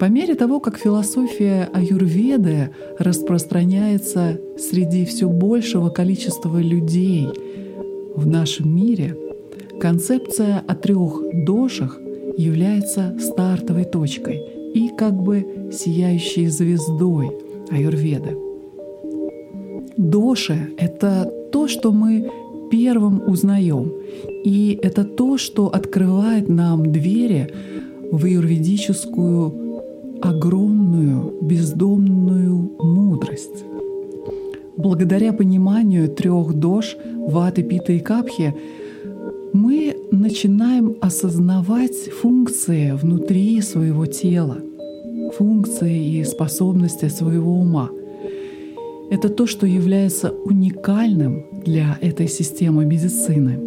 По мере того, как философия аюрведы распространяется среди все большего количества людей в нашем мире, концепция о трех дошах является стартовой точкой и как бы сияющей звездой аюрведы. Доши — это то, что мы первым узнаем, и это то, что открывает нам двери в аюрведическую огромную бездомную мудрость. Благодаря пониманию трех дож ваты, пита и капхи мы начинаем осознавать функции внутри своего тела, функции и способности своего ума. Это то, что является уникальным для этой системы медицины.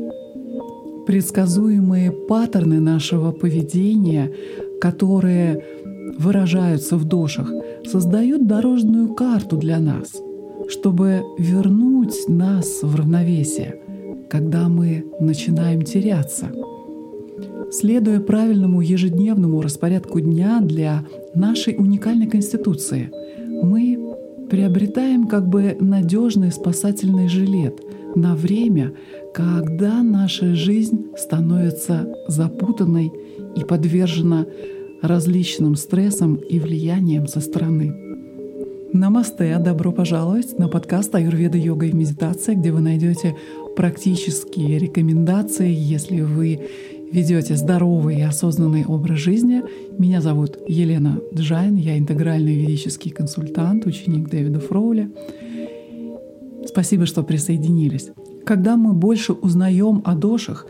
Предсказуемые паттерны нашего поведения, которые выражаются в душах, создают дорожную карту для нас, чтобы вернуть нас в равновесие, когда мы начинаем теряться. Следуя правильному ежедневному распорядку дня для нашей уникальной конституции, мы приобретаем как бы надежный спасательный жилет на время, когда наша жизнь становится запутанной и подвержена различным стрессом и влиянием со стороны. Намасте, добро пожаловать на подкаст Аюрведа, йога и медитация, где вы найдете практические рекомендации, если вы ведете здоровый и осознанный образ жизни. Меня зовут Елена Джайн, я интегральный ведический консультант, ученик Дэвида Фроуля. Спасибо, что присоединились. Когда мы больше узнаем о дошах,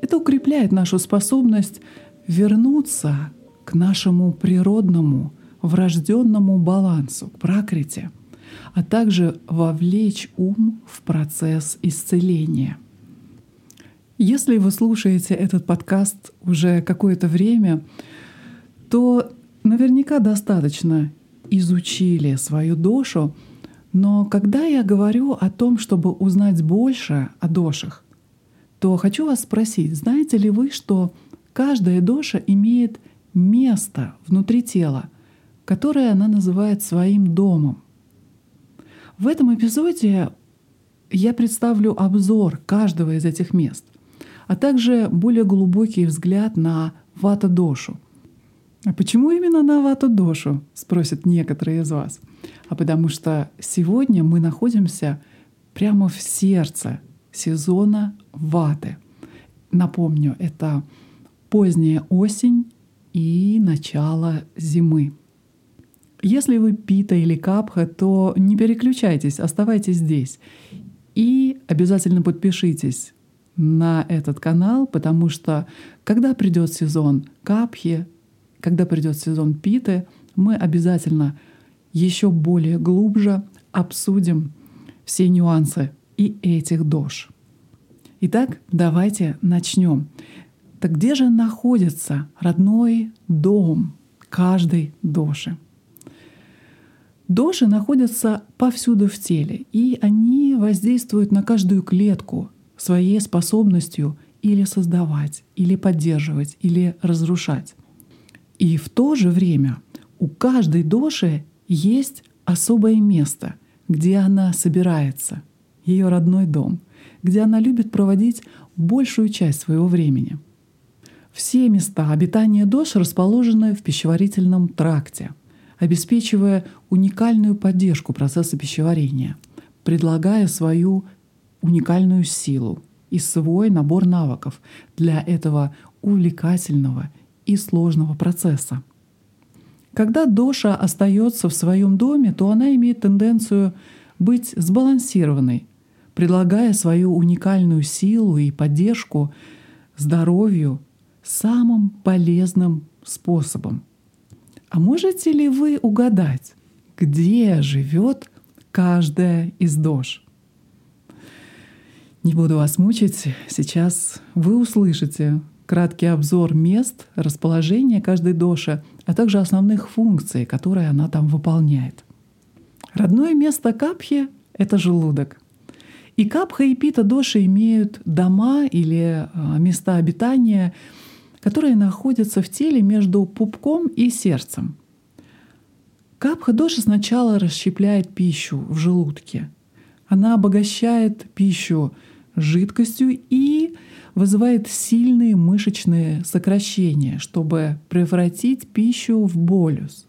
это укрепляет нашу способность вернуться к нашему природному, врожденному балансу, пракрите, а также вовлечь ум в процесс исцеления. Если вы слушаете этот подкаст уже какое-то время, то наверняка достаточно изучили свою дошу, но когда я говорю о том, чтобы узнать больше о дошах, то хочу вас спросить, знаете ли вы, что каждая доша имеет место внутри тела, которое она называет своим домом. В этом эпизоде я представлю обзор каждого из этих мест, а также более глубокий взгляд на вата-дошу. А почему именно на вата-дошу, спросят некоторые из вас. А потому что сегодня мы находимся прямо в сердце сезона ваты. Напомню, это поздняя осень и начало зимы. Если вы пита или капха, то не переключайтесь, оставайтесь здесь. И обязательно подпишитесь на этот канал, потому что когда придет сезон капхи, когда придет сезон питы, мы обязательно еще более глубже обсудим все нюансы и этих дож. Итак, давайте начнем. Так где же находится родной дом каждой доши? Доши находятся повсюду в теле, и они воздействуют на каждую клетку своей способностью или создавать, или поддерживать, или разрушать. И в то же время у каждой доши есть особое место, где она собирается, ее родной дом, где она любит проводить большую часть своего времени — все места обитания ДОШ расположены в пищеварительном тракте, обеспечивая уникальную поддержку процесса пищеварения, предлагая свою уникальную силу и свой набор навыков для этого увлекательного и сложного процесса. Когда доша остается в своем доме, то она имеет тенденцию быть сбалансированной, предлагая свою уникальную силу и поддержку здоровью самым полезным способом. А можете ли вы угадать, где живет каждая из дож? Не буду вас мучить, сейчас вы услышите краткий обзор мест, расположения каждой доши, а также основных функций, которые она там выполняет. Родное место капхи — это желудок. И капха и пита доши имеют дома или а, места обитания — которые находятся в теле между пупком и сердцем. Капха-доша сначала расщепляет пищу в желудке. Она обогащает пищу жидкостью и вызывает сильные мышечные сокращения, чтобы превратить пищу в болюс,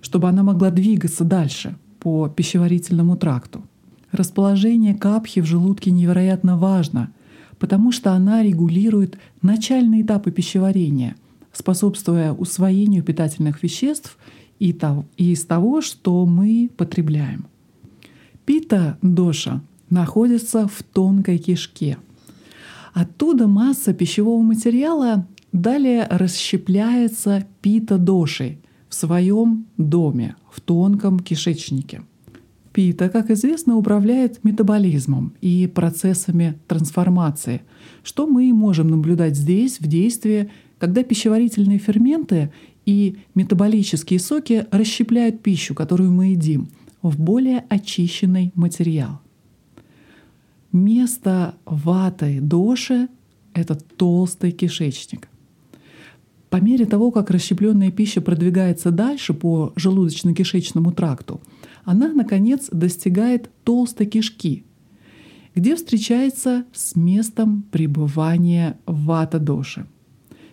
чтобы она могла двигаться дальше по пищеварительному тракту. Расположение капхи в желудке невероятно важно, потому что она регулирует начальные этапы пищеварения, способствуя усвоению питательных веществ и из того, что мы потребляем. Пита-доша находится в тонкой кишке. Оттуда масса пищевого материала далее расщепляется пита-дошей в своем доме, в тонком кишечнике. Пита, как известно, управляет метаболизмом и процессами трансформации, что мы можем наблюдать здесь в действии, когда пищеварительные ферменты и метаболические соки расщепляют пищу, которую мы едим, в более очищенный материал. Место ваты доши — это толстый кишечник. По мере того, как расщепленная пища продвигается дальше по желудочно-кишечному тракту, она, наконец, достигает толстой кишки, где встречается с местом пребывания вата-доши.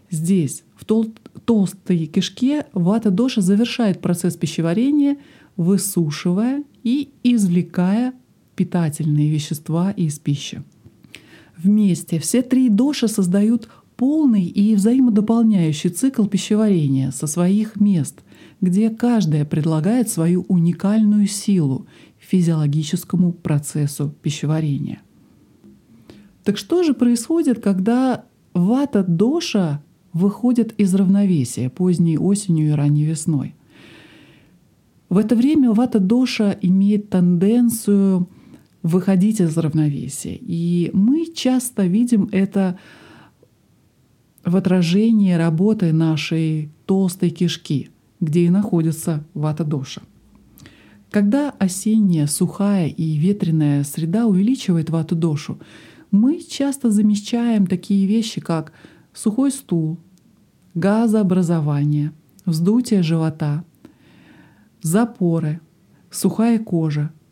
Здесь, в тол- толстой кишке, вата-доша завершает процесс пищеварения, высушивая и извлекая питательные вещества из пищи. Вместе все три доши создают полный и взаимодополняющий цикл пищеварения со своих мест, где каждая предлагает свою уникальную силу физиологическому процессу пищеварения. Так что же происходит, когда вата-доша выходит из равновесия поздней осенью и ранней весной? В это время вата-доша имеет тенденцию выходить из равновесия. И мы часто видим это в отражении работы нашей толстой кишки, где и находится вата-доша. Когда осенняя, сухая и ветреная среда увеличивает вату-дошу, мы часто замечаем такие вещи, как сухой стул, газообразование, вздутие живота, запоры, сухая кожа —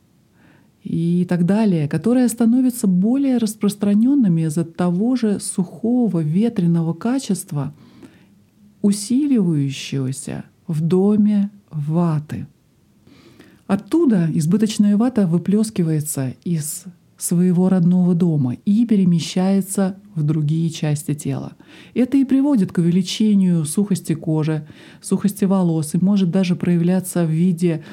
и так далее, которые становятся более распространенными из-за того же сухого ветреного качества, усиливающегося в доме ваты. Оттуда избыточная вата выплескивается из своего родного дома и перемещается в другие части тела. Это и приводит к увеличению сухости кожи, сухости волос и может даже проявляться в виде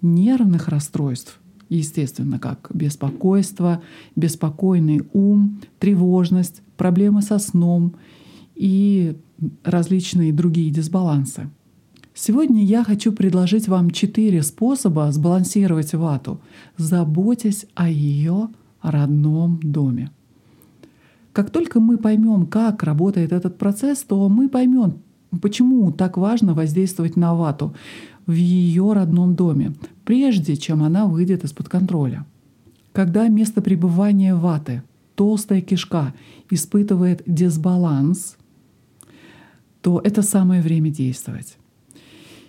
нервных расстройств, естественно, как беспокойство, беспокойный ум, тревожность, проблемы со сном и различные другие дисбалансы. Сегодня я хочу предложить вам четыре способа сбалансировать вату, заботясь о ее родном доме. Как только мы поймем, как работает этот процесс, то мы поймем, почему так важно воздействовать на вату в ее родном доме, прежде чем она выйдет из-под контроля. Когда место пребывания ваты, толстая кишка, испытывает дисбаланс, то это самое время действовать.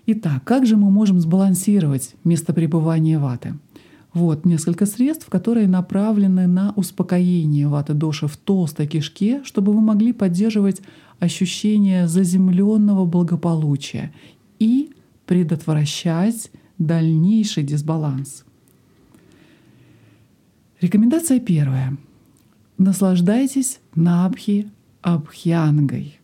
Итак, как же мы можем сбалансировать место пребывания ваты? Вот несколько средств, которые направлены на успокоение ваты доши в толстой кишке, чтобы вы могли поддерживать ощущение заземленного благополучия и предотвращать дальнейший дисбаланс. Рекомендация первая. Наслаждайтесь Набхи Абхьянгой.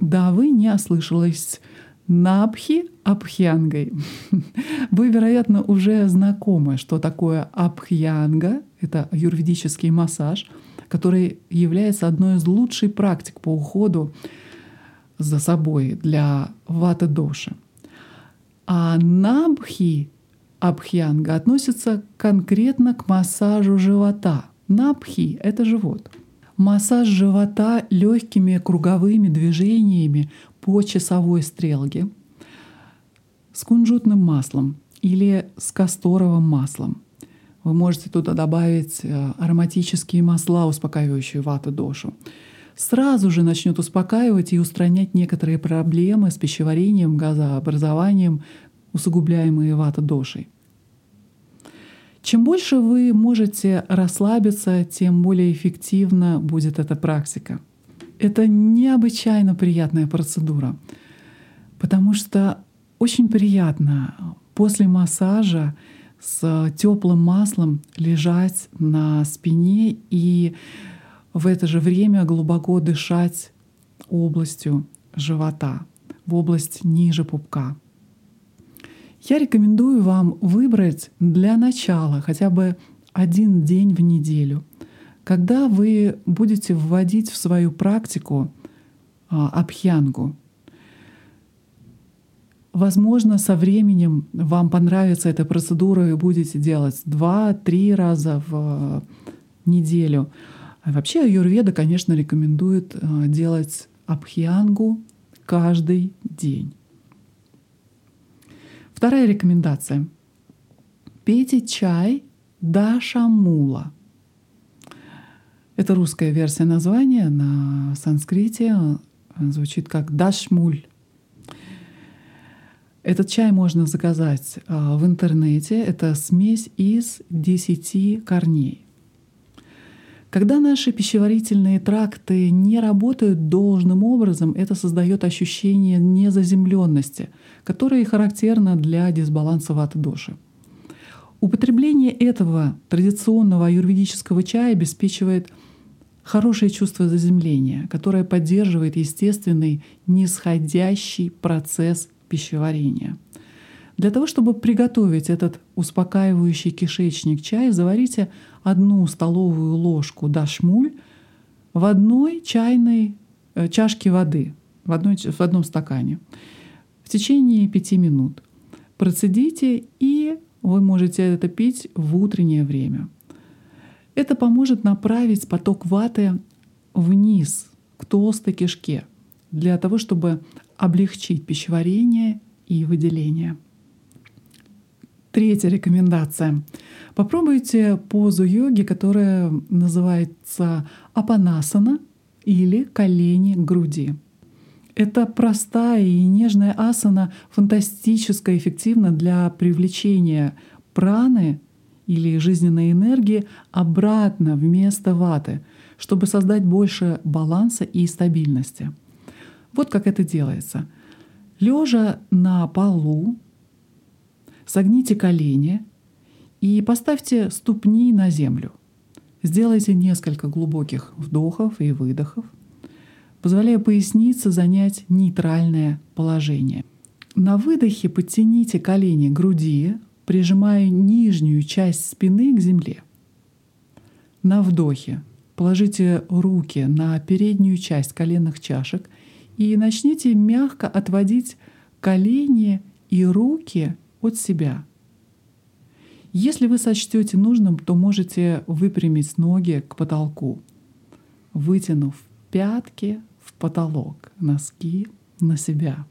Да, вы не ослышались. Набхи Абхьянгой. Вы, вероятно, уже знакомы, что такое Абхьянга. Это юридический массаж, который является одной из лучших практик по уходу за собой для ваты доши. А набхи абхьянга относится конкретно к массажу живота. Набхи — это живот. Массаж живота легкими круговыми движениями по часовой стрелке с кунжутным маслом или с касторовым маслом. Вы можете туда добавить э, ароматические масла, успокаивающие вату дошу сразу же начнет успокаивать и устранять некоторые проблемы с пищеварением, газообразованием, усугубляемые вата-дошей. Чем больше вы можете расслабиться, тем более эффективна будет эта практика. Это необычайно приятная процедура, потому что очень приятно после массажа с теплым маслом лежать на спине и в это же время глубоко дышать областью живота, в область ниже пупка. Я рекомендую вам выбрать для начала хотя бы один день в неделю, когда вы будете вводить в свою практику а, абхьянгу. Возможно, со временем вам понравится эта процедура и будете делать два-три раза в неделю. А вообще аюрведа, конечно, рекомендует а, делать абхьянгу каждый день. Вторая рекомендация. Пейте чай Дашамула. Это русская версия названия на санскрите звучит как Дашмуль. Этот чай можно заказать а, в интернете. Это смесь из 10 корней. Когда наши пищеварительные тракты не работают должным образом, это создает ощущение незаземленности, которое характерно для дисбаланса ваты-доши. Употребление этого традиционного аюрведического чая обеспечивает хорошее чувство заземления, которое поддерживает естественный нисходящий процесс пищеварения — для того, чтобы приготовить этот успокаивающий кишечник чай, заварите одну столовую ложку дашмуль в одной чайной э, чашке воды, в, одной, в одном стакане в течение пяти минут. Процедите, и вы можете это пить в утреннее время. Это поможет направить поток ваты вниз, к толстой кишке, для того, чтобы облегчить пищеварение и выделение. Третья рекомендация. Попробуйте позу йоги, которая называется апанасана или колени к груди. Это простая и нежная асана, фантастически эффективна для привлечения праны или жизненной энергии обратно вместо ваты, чтобы создать больше баланса и стабильности. Вот как это делается. Лежа на полу, Согните колени и поставьте ступни на землю. Сделайте несколько глубоких вдохов и выдохов, позволяя пояснице занять нейтральное положение. На выдохе подтяните колени к груди, прижимая нижнюю часть спины к земле. На вдохе положите руки на переднюю часть коленных чашек и начните мягко отводить колени и руки от себя. Если вы сочтете нужным, то можете выпрямить ноги к потолку, вытянув пятки в потолок, носки на себя.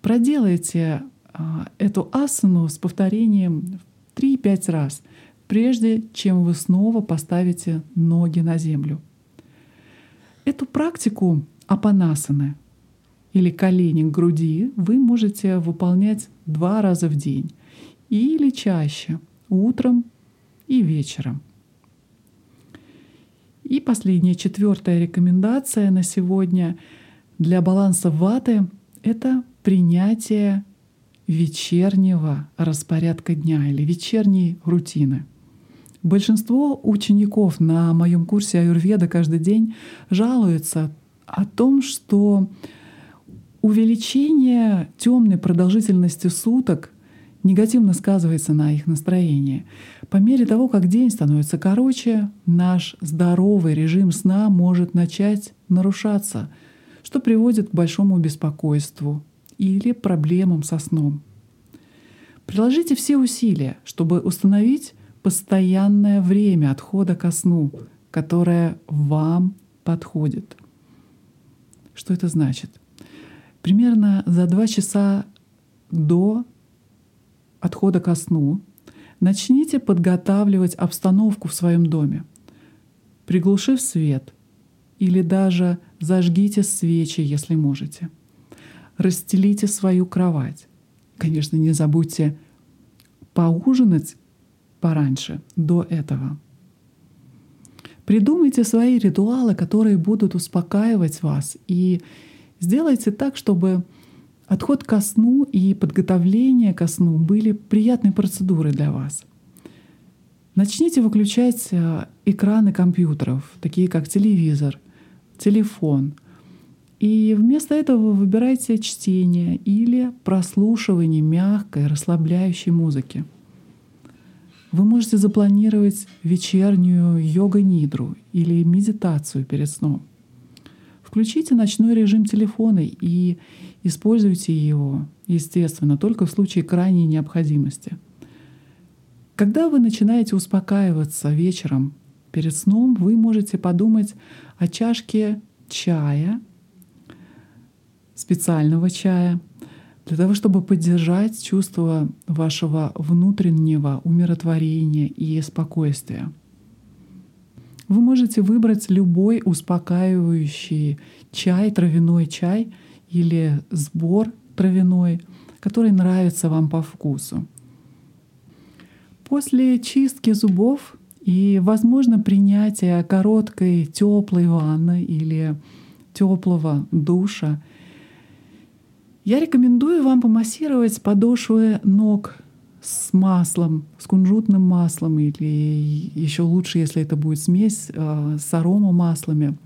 Проделайте а, эту асану с повторением 3-5 раз, прежде чем вы снова поставите ноги на землю. Эту практику апанасаны или колени к груди вы можете выполнять два раза в день или чаще, утром и вечером. И последняя, четвертая рекомендация на сегодня для баланса ваты — это принятие вечернего распорядка дня или вечерней рутины. Большинство учеников на моем курсе Аюрведа каждый день жалуются о том, что увеличение темной продолжительности суток негативно сказывается на их настроении. По мере того, как день становится короче, наш здоровый режим сна может начать нарушаться, что приводит к большому беспокойству или проблемам со сном. Приложите все усилия, чтобы установить постоянное время отхода ко сну, которое вам подходит. Что это значит? Примерно за два часа до отхода ко сну начните подготавливать обстановку в своем доме, приглушив свет или даже зажгите свечи, если можете. Расстелите свою кровать, конечно, не забудьте поужинать пораньше, до этого. Придумайте свои ритуалы, которые будут успокаивать вас, и сделайте так, чтобы отход ко сну и подготовление ко сну были приятной процедурой для вас. Начните выключать э, экраны компьютеров, такие как телевизор, телефон. И вместо этого выбирайте чтение или прослушивание мягкой, расслабляющей музыки. Вы можете запланировать вечернюю йога-нидру или медитацию перед сном. Включите ночной режим телефона и используйте его, естественно, только в случае крайней необходимости. Когда вы начинаете успокаиваться вечером перед сном, вы можете подумать о чашке чая, специального чая — для того, чтобы поддержать чувство вашего внутреннего умиротворения и спокойствия. Вы можете выбрать любой успокаивающий чай, травяной чай или сбор травяной, который нравится вам по вкусу. После чистки зубов и, возможно, принятия короткой теплой ванны или теплого душа я рекомендую вам помассировать подошвы ног с маслом, с кунжутным маслом или еще лучше, если это будет смесь э, с аромамаслами.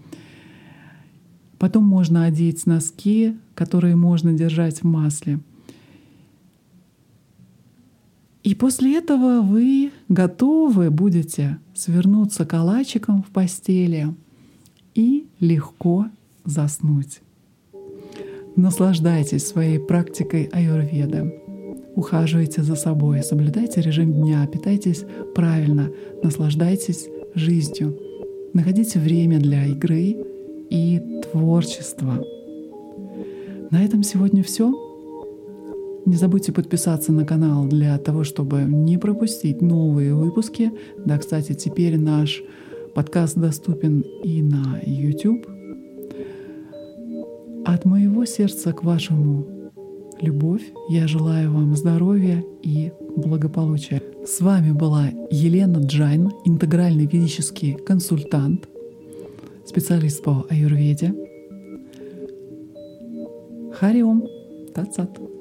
Потом можно одеть носки, которые можно держать в масле. И после этого вы готовы будете свернуться калачиком в постели и легко заснуть. Наслаждайтесь своей практикой аюрведа. Ухаживайте за собой, соблюдайте режим дня, питайтесь правильно, наслаждайтесь жизнью. Находите время для игры и творчества. На этом сегодня все. Не забудьте подписаться на канал для того, чтобы не пропустить новые выпуски. Да, кстати, теперь наш подкаст доступен и на YouTube. От моего сердца к вашему любовь. Я желаю вам здоровья и благополучия. С вами была Елена Джайн, интегральный ведический консультант, специалист по аюрведе. Хариом Тацат.